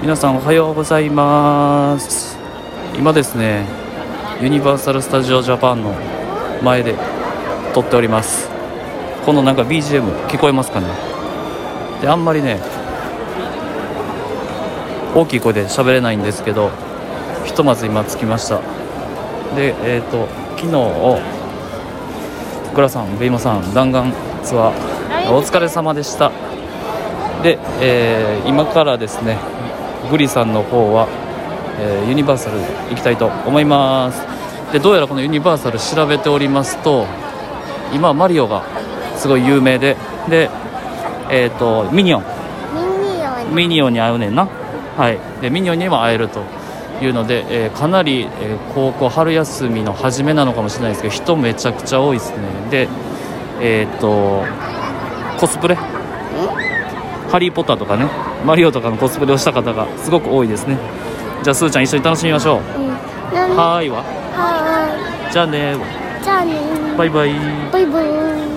皆さんおはようございます。今ですねユニバーサル・スタジオ・ジャパンの前で撮っております。このなんか BGM 聞こえますかね？であんまりね大きい声で喋れないんですけどひとまず今着きました。でえっ、ー、と昨日グラさんベイマさん弾丸ツアーお疲れ様でした。で、えー、今からですねグリさんの方は、えー、ユニバーサル行きたいと思います。でどうやらこのユニバーサル調べておりますと今マリオがすごい有名ででえっ、ー、とミニオン。ミニオン。に会うねんな。はい。でミニオンにも会えるというので、えー、かなり、えー、高校春休みの初めなのかもしれないですけど人めちゃくちゃ多いですね。でえっ、とコスプレハリー・ポッターとかねマリオとかのコスプレをした方がすごく多いですね。じゃあすーちゃん一緒に楽しみましょう、うん、はーいわ。はーい。じゃあねじゃあねバイバイ。バイバイ